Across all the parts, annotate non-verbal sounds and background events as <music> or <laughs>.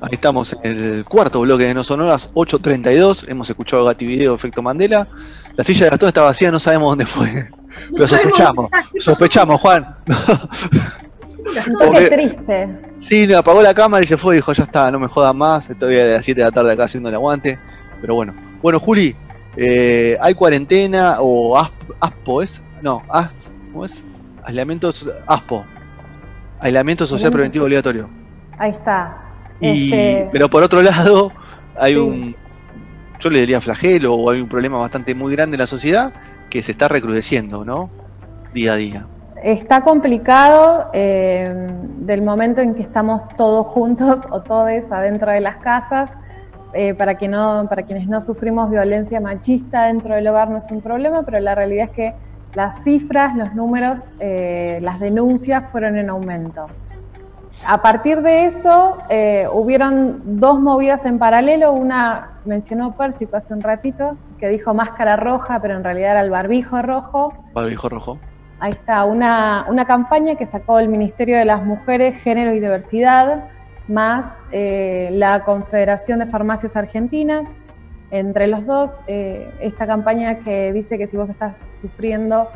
ahí estamos en el cuarto bloque de No Sonoras, 8.32. Hemos escuchado Gati Video, Efecto Mandela. La silla de Gastón está vacía, no sabemos dónde fue. <laughs> Pero sospechamos, sospechamos, Juan. Un triste. Sí, apagó la cámara y se fue, dijo, ya está, no me jodan más, estoy de las 7 de la tarde acá haciendo el aguante. Pero bueno. Bueno, Juli, eh, ¿hay cuarentena o ASPO es? No, ¿cómo es? Aislamiento, ASPO. Aislamiento social preventivo obligatorio. Ahí está. Este, pero por otro <laughs> lado, hay un, yo le diría flagelo o hay un problema bastante muy grande en la sociedad que se está recrudeciendo, ¿no? Día a día. Está complicado eh, del momento en que estamos todos juntos o todos adentro de las casas. Eh, para, que no, para quienes no sufrimos violencia machista dentro del hogar no es un problema, pero la realidad es que las cifras, los números, eh, las denuncias fueron en aumento. A partir de eso, eh, hubieron dos movidas en paralelo. Una mencionó Pérsico hace un ratito, que dijo máscara roja, pero en realidad era el barbijo rojo. Barbijo rojo. Ahí está, una, campaña que sacó el Ministerio de las Mujeres, Género y Diversidad, más eh, la Confederación de Farmacias Argentinas. Entre los dos, eh, esta campaña que dice que si vos estás sufriendo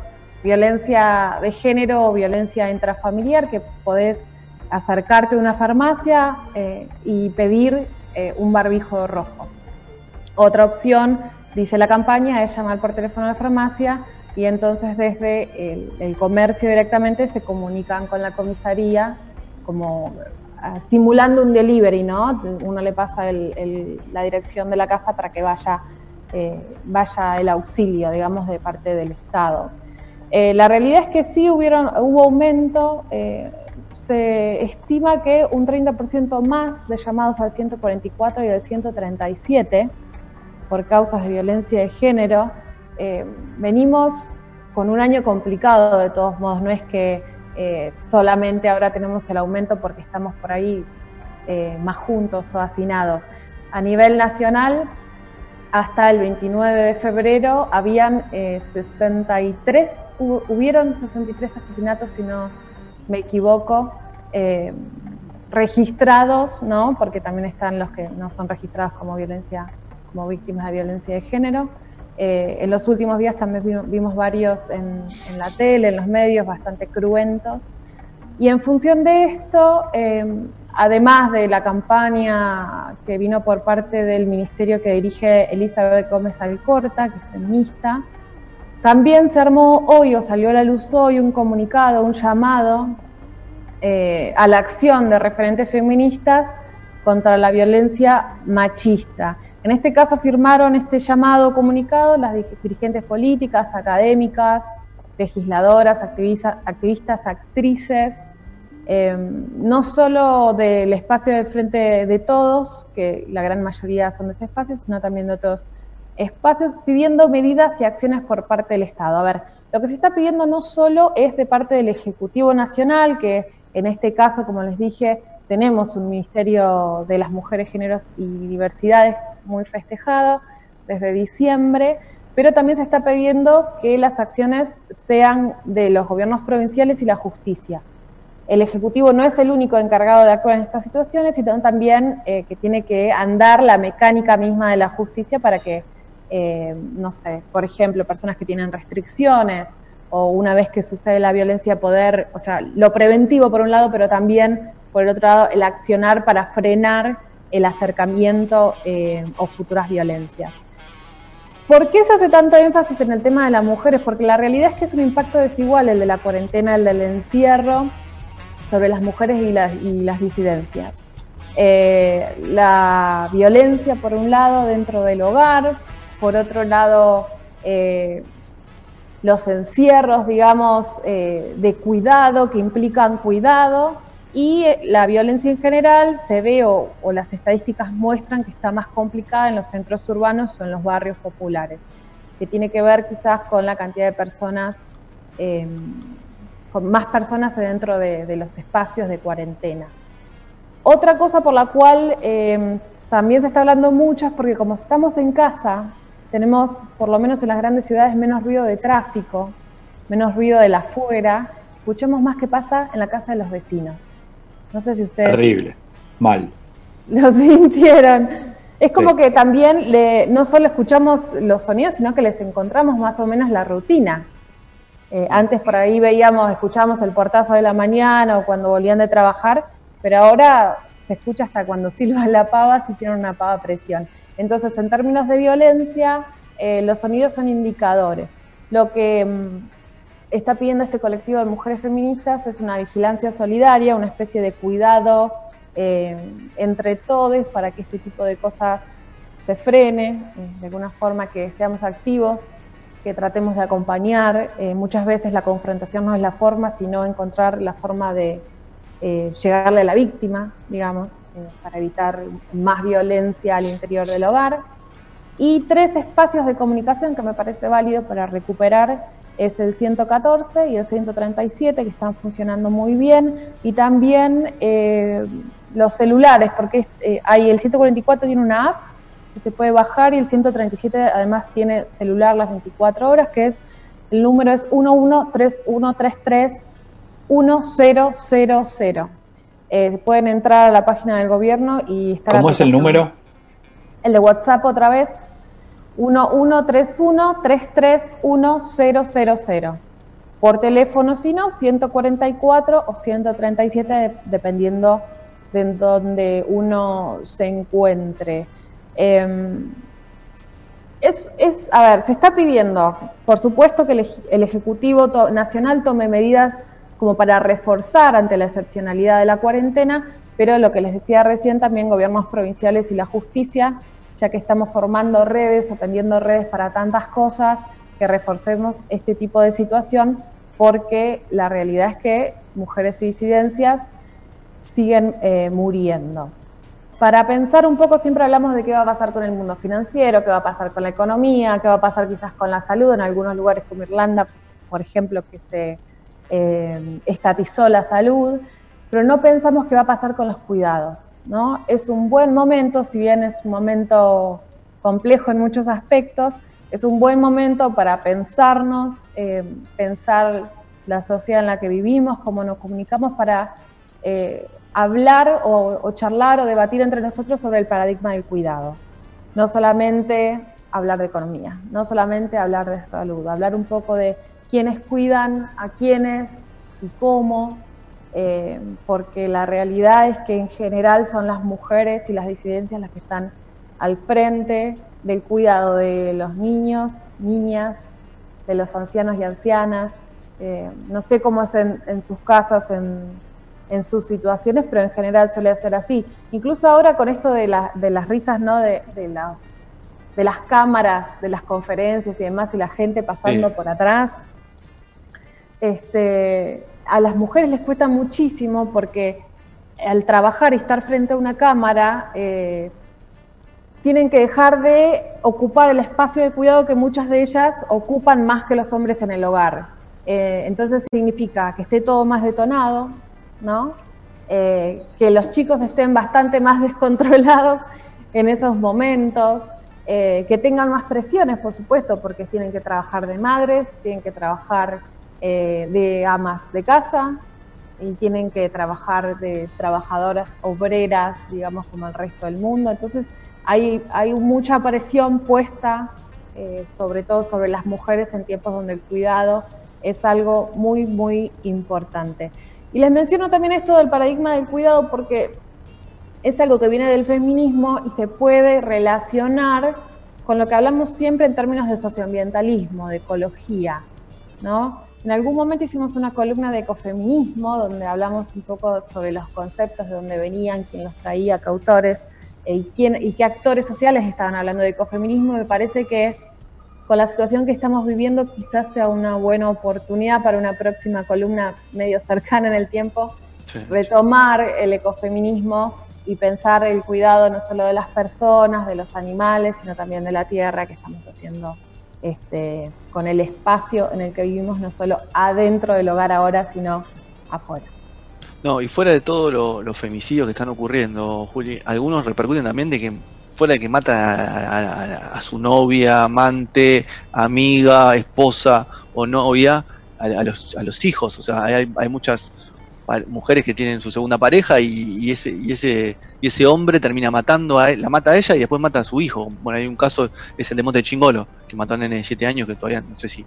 violencia de género o violencia intrafamiliar, que podés acercarte a una farmacia eh, y pedir eh, un barbijo rojo. Otra opción, dice la campaña, es llamar por teléfono a la farmacia y entonces desde el, comercio directamente se comunican con la comisaría como ah, simulando un delivery, ¿no? Uno le pasa la dirección de la casa para que vaya, eh, vaya el auxilio, digamos, de parte del Estado. la realidad es que sí hubieron, hubo aumento, se estima que un 30% más de llamados al 144 y al 137 por causas de violencia de género. Eh, venimos con un año complicado de todos modos, no es que eh, solamente ahora tenemos el aumento porque estamos por ahí eh, más juntos o hacinados. A nivel nacional, hasta el 29 de febrero habían 63, hubieron 63 asesinatos, si no me equivoco, eh, registrados, ¿no? porque también están los que no son registrados como violencia, como víctimas de violencia de género. Eh, en los últimos días también vimos, varios en, la tele, en los medios, bastante cruentos. Y en función de esto, em, además de la campaña que vino por parte del ministerio que dirige Elizabeth Gómez Alcorta, que es feminista, también se armó hoy o salió a la luz hoy un comunicado, un llamado eh, a la acción de referentes feministas contra la violencia machista. En este caso firmaron este llamado comunicado las dirigentes políticas, académicas, legisladoras, activistas, actrices, em, no solo del espacio del Frente de Todos, que la gran mayoría son de ese espacio, sino también de otros espacios pidiendo medidas y acciones por parte del Estado. A ver, lo que se está pidiendo no solo es de parte del Ejecutivo Nacional, que en este caso, como les dije, tenemos un Ministerio de las Mujeres, Géneros y Diversidades muy festejado desde diciembre, pero también se está pidiendo que las acciones sean de los gobiernos provinciales y la justicia. El Ejecutivo no es el único encargado de actuar en estas situaciones, sino también eh, que tiene que andar la mecánica misma de la justicia para que eh, no sé, por ejemplo, personas que tienen restricciones o una vez que sucede la violencia poder, o sea, lo preventivo por un lado, pero también por el otro lado el accionar para frenar el acercamiento eh, o futuras violencias. ¿Por qué se hace tanto énfasis en el tema de las mujeres? Porque la realidad es que es un impacto desigual el de la cuarentena, el del encierro sobre las mujeres y las, disidencias. Eh, la violencia, por un lado, dentro del hogar, por otro lado, eh, los encierros, digamos, eh, de cuidado, que implican cuidado, Y eh, la violencia en general se ve o, las estadísticas muestran que está más complicada en los centros urbanos o en los barrios populares, que tiene que ver quizás con la cantidad de personas, em, con más personas dentro de, los espacios de cuarentena. Otra cosa por la cual em, también se está hablando mucho es porque como estamos en casa, tenemos, por lo menos en las grandes ciudades, menos ruido de tráfico, menos ruido de la afuera, escuchemos más qué pasa en la casa de los vecinos. No sé si ustedes... Terrible, mal. <laughs> Lo sintieron. Es como que también le, no solo escuchamos los sonidos, sino que les encontramos más o menos la rutina. Eh, antes por ahí veíamos, escuchábamos el portazo de la mañana o cuando volvían de trabajar, pero ahora se escucha hasta cuando silba la pava si tienen una pava a presión. Entonces, en términos de violencia, eh, los sonidos son indicadores. Lo que mm, está pidiendo este colectivo de mujeres feministas es una vigilancia solidaria, una especie de cuidado eh, entre todos para que este tipo de cosas se frene, eh, de alguna forma que seamos activos, que tratemos de acompañar. muchas veces la confrontación no es la forma, sino encontrar la forma de llegarle a la víctima, digamos. Eh, para evitar más violencia al interior del hogar. Y tres espacios de comunicación que me parece válido para recuperar es el 114 y el 137 que están funcionando muy bien y también eh, los celulares porque eh, hay el 144 tiene una app que se puede bajar y el 137 además tiene celular las 24 horas que es el número es 113133 1000 eh, pueden entrar a la página del gobierno y estar... ¿Cómo es el número? El de WhatsApp otra vez, 1131-331-000. Por teléfono, si no, 144 o 137, dependiendo de donde uno se encuentre. Em, es, es, a ver, se está pidiendo, por supuesto, que el Ejecutivo Nacional tome medidas como para reforzar ante la excepcionalidad de la cuarentena, pero lo que les decía recién también gobiernos provinciales y la justicia, ya que estamos formando redes, atendiendo redes para tantas cosas, que reforcemos este tipo de situación, porque la realidad es que mujeres y disidencias siguen eh, muriendo. Para pensar un poco, siempre hablamos de qué va a pasar con el mundo financiero, qué va a pasar con la economía, qué va a pasar quizás con la salud en algunos lugares como Irlanda, por ejemplo, que se eh, estatizó la salud, pero no pensamos qué va a pasar con los cuidados. ¿no? Es un buen momento, si bien es un momento complejo en muchos aspectos, es un buen momento para pensarnos, eh, pensar la sociedad en la que vivimos, cómo nos comunicamos para eh, hablar o, o, charlar o debatir entre nosotros sobre el paradigma del cuidado. No solamente hablar de economía, no solamente hablar de salud, hablar un poco de quiénes cuidan a quiénes y cómo, eh, porque la realidad es que en general son las mujeres y las disidencias las que están al frente del cuidado de los niños, niñas, de los ancianos y ancianas. Eh, no sé cómo es en, sus casas, en, sus situaciones, pero en general suele ser así. Incluso ahora con esto de, las risas, ¿no? De, las cámaras, de las conferencias y demás, y la gente pasando por atrás, este, a las mujeres les cuesta muchísimo porque al trabajar y estar frente a una cámara, eh, tienen que dejar de ocupar el espacio de cuidado que muchas de ellas ocupan más que los hombres en el hogar. Eh, entonces significa que esté todo más detonado, ¿no? Eh, que los chicos estén bastante más <laughs> descontrolados en esos momentos, que tengan más presiones, por supuesto, porque tienen que trabajar de madres, tienen que trabajar eh, de amas de casa y tienen que trabajar de trabajadoras obreras, digamos, como el resto del mundo. Entonces hay, hay mucha presión puesta, eh, sobre todo sobre las mujeres en tiempos donde el cuidado es algo muy, muy importante. Y les menciono también esto del paradigma del cuidado porque es algo que viene del feminismo y se puede relacionar con lo que hablamos siempre en términos de socioambientalismo, de ecología, ¿no? En algún momento hicimos una columna de ecofeminismo donde hablamos un poco sobre los conceptos de dónde venían, quién los traía, qué autores eh, y, quién, y qué actores sociales estaban hablando de ecofeminismo. Me parece que con la situación que estamos viviendo quizás sea una buena oportunidad para una próxima columna medio cercana en el tiempo retomar el ecofeminismo y pensar el cuidado no solo de las personas, de los animales, sino también de la tierra que estamos haciendo este, con el espacio en el que vivimos, no solo adentro del hogar ahora, sino afuera. No, y fuera de todos los femicidios que están ocurriendo, Juli, algunos repercuten también de que fuera de que mata a, su novia, amante, amiga, esposa o novia, a, los, a los hijos. O sea, hay, hay muchas mujeres que tienen su segunda pareja y, ese y ese y ese hombre termina matando a la mata a ella y después mata a su hijo. Bueno, hay un caso, es el de Monte Chingolo, que mató a un nene de 7 años que todavía no sé si...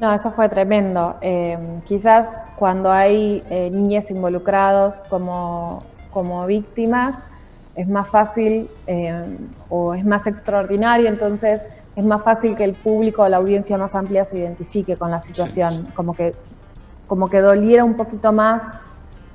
No, eso fue tremendo. Eh, quizás cuando hay eh, niñas involucrados como, como víctimas, es más fácil eh, o es más extraordinario, entonces es más fácil que el público o la audiencia más amplia se identifique con la situación, como que como que doliera un poquito más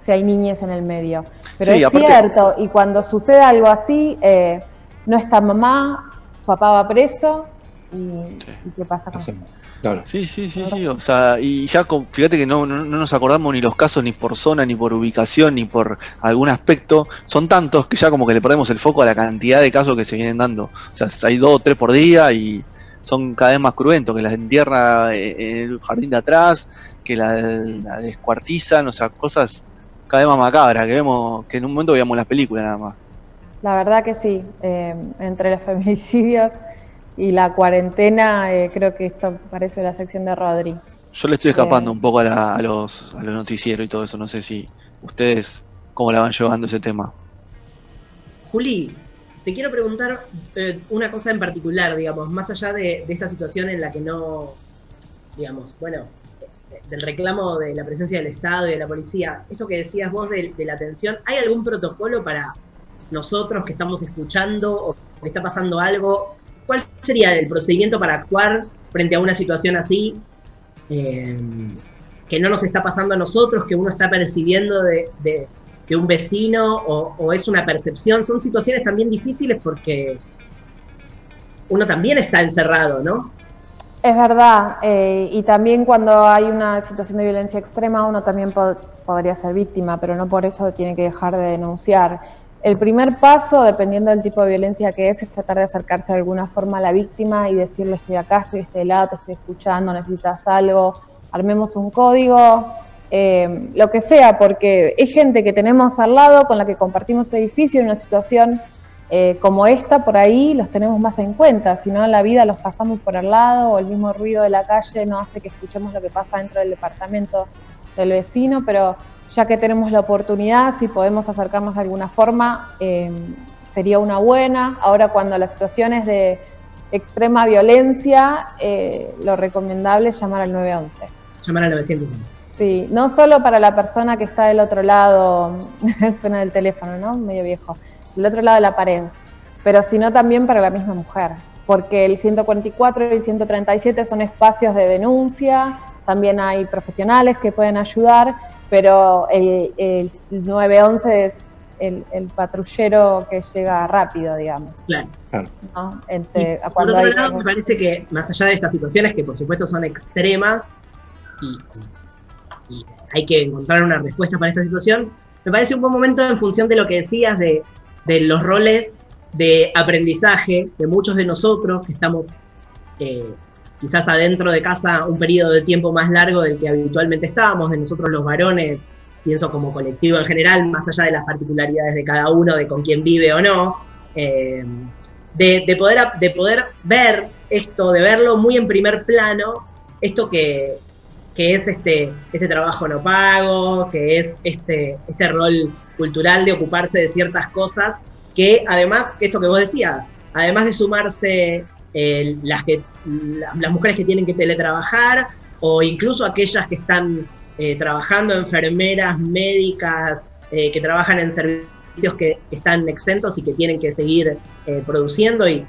si hay niñas en el medio. Pero es cierto, y cuando sucede algo así, eh, no está mamá, papá va preso, y, ¿qué pasa con eso? Claro. Sí, sí, sí, sí. O sea, y ya fíjate que no, no, nos acordamos ni los casos ni por zona, ni por ubicación, ni por algún aspecto. Son tantos que ya como que le perdemos el foco a la cantidad de casos que se vienen dando. O sea, hay dos o tres por día y son cada vez más cruentos, que las entierra en el jardín de atrás, que la, descuartizan, o sea, cosas cada vez más macabras, que vemos, que en un momento veíamos las películas nada más. La verdad que sí, eh, entre los <laughs> feminicidios y la cuarentena, eh, creo que esto parece la sección de Rodri. Yo le estoy escapando eh, un poco a, los, a los noticieros y todo eso, no sé si ustedes cómo la van llevando ese tema. Juli, te quiero preguntar una cosa en particular, digamos, más allá de, de, esta situación en la que no, digamos, bueno, del reclamo de la presencia del Estado y de la policía, esto que decías vos de, la atención, ¿hay algún protocolo para nosotros que estamos escuchando o que está pasando algo? ¿Cuál sería el procedimiento para actuar frente a una situación así? Eh, que no nos está pasando a nosotros, que uno está percibiendo de, de, un vecino o, o, es una percepción. Son situaciones también difíciles porque uno también está encerrado, ¿no? Es verdad, eh, y también cuando hay una situación de violencia extrema uno también podría ser víctima, pero no por eso tiene que dejar de denunciar. El primer paso, dependiendo del tipo de violencia que es, es tratar de acercarse de alguna forma a la víctima y decirle estoy acá, estoy de este lado, te estoy escuchando, necesitas algo, armemos un código, eh, lo que sea, porque es gente que tenemos al lado, con la que compartimos edificio en una situación eh, como esta, por ahí los tenemos más en cuenta, si no en la vida los pasamos por al lado o el mismo ruido de la calle no hace que escuchemos lo que pasa dentro del departamento del vecino, pero ya que tenemos la oportunidad, si podemos acercarnos de alguna forma, eh, sería una buena. Ahora cuando la situación es de extrema violencia, eh, lo recomendable es llamar al 911. Llamar al 911. Sí, no solo para la persona que está del otro lado, <laughs> suena el teléfono, ¿no? Medio viejo del otro lado de la pared, pero sino también para la misma mujer, porque el 144 y el 137 son espacios de denuncia, también hay profesionales que pueden ayudar, pero el, 911 es el, patrullero que llega rápido, digamos. Claro. por otro lado, me parece que más allá de estas situaciones, que por supuesto son extremas y, y hay que encontrar una respuesta para esta situación, me parece un buen momento en función de lo que decías de de los roles de aprendizaje de muchos de nosotros que estamos eh, quizás adentro de casa un periodo de tiempo más largo del que habitualmente estábamos, de nosotros los varones, pienso como colectivo en general, más allá de las particularidades de cada uno, de con quién vive o no, eh, de, poder, de poder ver esto, de verlo muy en primer plano, esto que, que es este, este trabajo no pago, que es este, este rol cultural de ocuparse de ciertas cosas, que además, esto que vos decías, además de sumarse eh, las, que, las mujeres que tienen que teletrabajar o incluso aquellas que están eh, trabajando, enfermeras, médicas, eh, que trabajan en servicios que están exentos y que tienen que seguir produciendo y,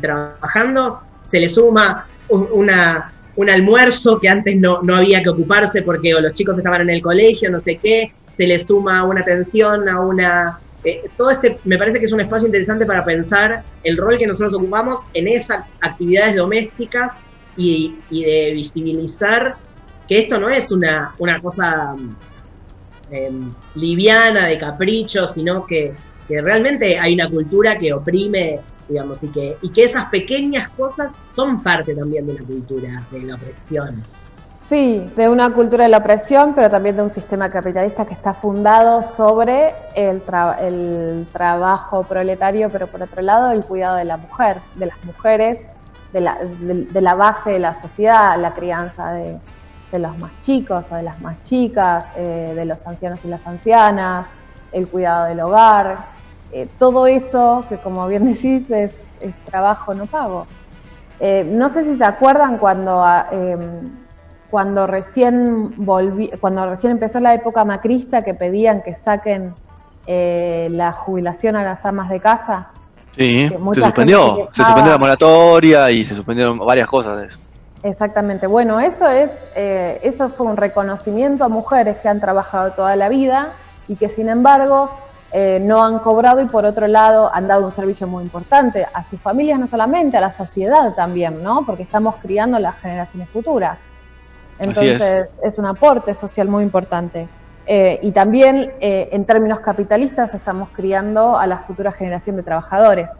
trabajando, se le suma una, un almuerzo que antes no, no había que ocuparse porque los chicos estaban en el colegio, no sé qué, se le suma una atención, a una... Eh, todo este me parece que es un espacio interesante para pensar el rol que nosotros ocupamos en esas actividades domésticas y, de visibilizar que esto no es una, una cosa em, liviana, de capricho, sino que, que, realmente hay una cultura que oprime, digamos, y que, y que esas pequeñas cosas son parte también de la cultura, de la opresión. Sí, de una cultura de la opresión, pero también de un sistema capitalista que está fundado sobre el, trabajo proletario, pero por otro lado el cuidado de la mujer, de las mujeres, de la, de, la base de la sociedad, la crianza de, los más chicos o de las más chicas, eh, de los ancianos y las ancianas, el cuidado del hogar, eh, todo eso que como bien <laughs> decís es, trabajo no pago. Eh, no sé si se acuerdan cuando... Ah, em, cuando recién volví, cuando recién empezó la época macrista que pedían que saquen eh, la jubilación a las amas de casa. Sí, se suspendió, se suspendió la moratoria y se suspendieron varias cosas de eso. Exactamente, bueno, eso es, eh, eso fue un reconocimiento a mujeres que han trabajado toda la vida y que sin embargo eh, no han cobrado y por otro lado han dado un servicio muy importante a sus familias no solamente, a la sociedad también, ¿no? Porque estamos criando las generaciones futuras. Entonces es. un aporte social muy importante. Eh, y también eh, en términos capitalistas estamos criando a la futura generación de trabajadores.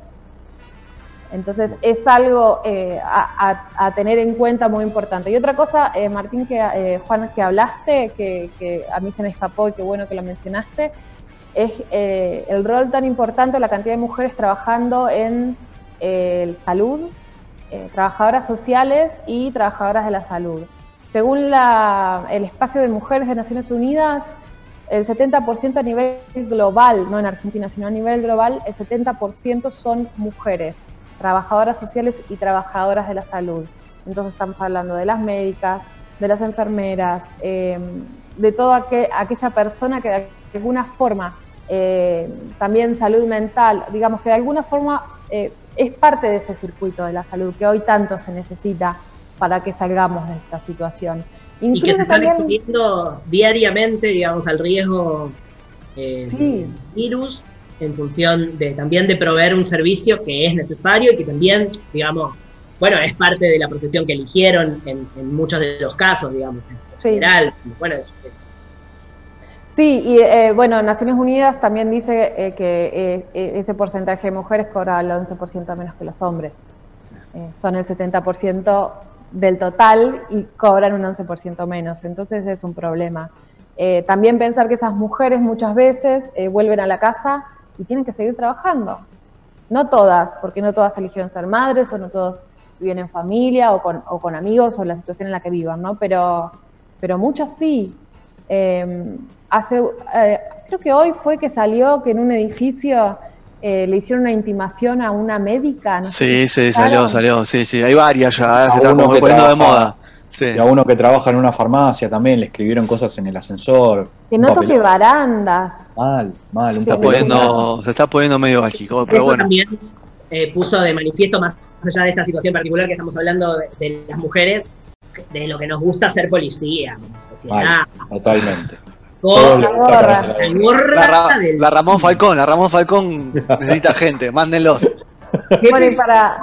Entonces es algo a, tener en cuenta muy importante. Y otra cosa, Martín, que Juan, que hablaste, que, a mí se me escapó y qué bueno que lo mencionaste, es el rol tan importante, la cantidad de mujeres trabajando en salud, trabajadoras sociales y trabajadoras de la salud. Según el espacio de mujeres de Naciones Unidas, el 70% a nivel global, no en Argentina, sino a nivel global, el 70% son mujeres, trabajadoras sociales y trabajadoras de la salud. Entonces estamos hablando de las médicas, de las enfermeras, em, de toda aquella persona que de alguna forma, eh, también salud mental, digamos que de alguna forma eh, es parte de ese circuito de la salud que hoy tanto se necesita para que salgamos de esta situación. y que se están exponiendo diariamente, digamos, al riesgo eh, del virus en función de también de proveer un servicio que es necesario y que también, digamos, bueno, es parte de la profesión que eligieron en, muchos de los casos, digamos, en general. Bueno, es, Sí, y eh, bueno, Naciones Unidas también dice eh, que ese porcentaje de mujeres cobra el 11% menos que los hombres. son el 70% del total y cobran un 11% menos. Entonces es un problema. Eh, también pensar que esas mujeres muchas veces eh, vuelven a la casa y tienen que seguir trabajando. No todas, porque no todas eligieron ser madres o no todos viven en familia o con, o con amigos o la situación en la que vivan, ¿no? Pero, pero muchas sí. Eh, hace, creo que hoy fue que salió que en un edificio eh, le hicieron una intimación a una médica. No sí, sí, salió, salió, sí, sí, hay varias ya, se están poniendo de moda. Y a uno que trabaja en una farmacia también le escribieron cosas en el ascensor. Que no toque barandas. Mal, mal. Se, está poniendo, se está poniendo medio mágico, pero bueno. también eh, puso de manifiesto, más allá de esta situación particular que estamos hablando de, las mujeres, de lo que nos gusta ser policía como sociedad. totalmente. La, Ramón Falcón, la Ramón Falcón <laughs> necesita gente, mándenlos. Bueno, y para,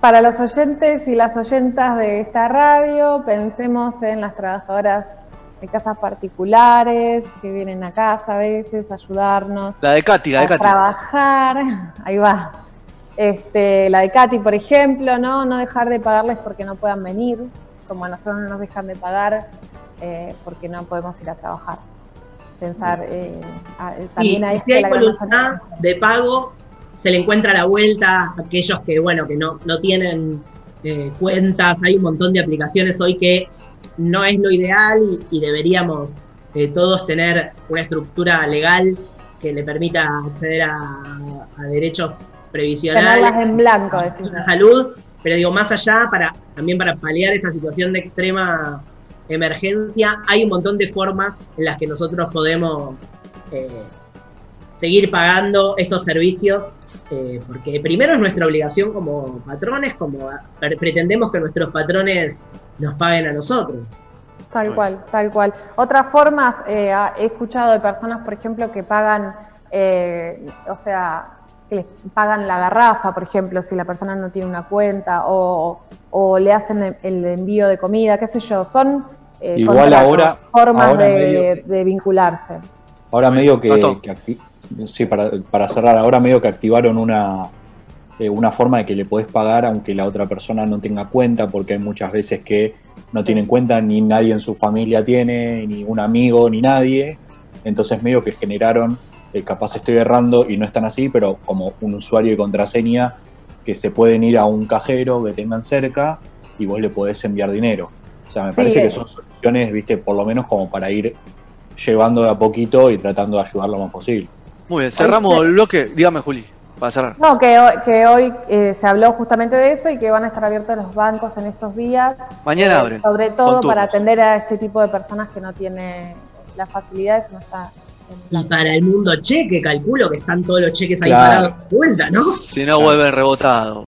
para los oyentes y las oyentas de esta radio, pensemos en las trabajadoras de casas particulares que vienen a casa a veces a ayudarnos. La de Katy, la de Katy. trabajar, ahí va. Este, la de Katy, por ejemplo, ¿no? No dejar de pagarles porque no puedan venir, como a nosotros no nos dejan de pagar eh, porque no podemos ir a trabajar. Pensar eh, también a si hay voluntad de pago, se le encuentra la vuelta a aquellos que, bueno, que no, no tienen eh, cuentas, hay un montón de aplicaciones hoy que no es lo ideal y, deberíamos todos tener una estructura legal que le permita acceder a, derechos previsionales. Tenerlas en blanco, la salud, pero digo, más allá, para también para paliar esta situación de extrema emergencia, hay un montón de formas en las que nosotros podemos eh, seguir pagando estos servicios, eh, porque primero es nuestra obligación como patrones, como pretendemos que nuestros patrones nos paguen a nosotros. Tal cual, tal cual. Otras formas, eh, he escuchado de personas, por ejemplo, que pagan, o sea, que les pagan la garrafa, por ejemplo, si la persona no tiene una cuenta, o, o le hacen el envío de comida, qué sé yo. Son eh, Igual ahora- formas ahora de, medio de vincularse. Ahora medio que, que sí, para, para cerrar, ahora medio que activaron una, eh, una forma de que le podés pagar aunque la otra persona no tenga cuenta, porque hay muchas veces que no tienen cuenta, ni nadie en su familia tiene, ni un amigo, ni nadie. Entonces medio que generaron, eh, capaz estoy errando y no están así, pero como un usuario y contraseña que se pueden ir a un cajero que tengan cerca y vos le podés enviar dinero. O sea, me Sí, parece eh. que son soluciones, viste, por lo menos como para ir llevando de a poquito y tratando de ayudar lo más posible. Muy bien, cerramos el bloque. Dígame, Juli, para cerrar. No, que hoy, que hoy eh, se habló justamente de eso y que van a estar abiertos los bancos en estos días. Mañana eh, abren. Sobre todo para atender a este tipo de personas que no tiene las facilidades, no está Y para el mundo cheque, calculo que están todos los cheques ahí Claro. parados de vuelta, ¿no? Si no vuelven rebotados.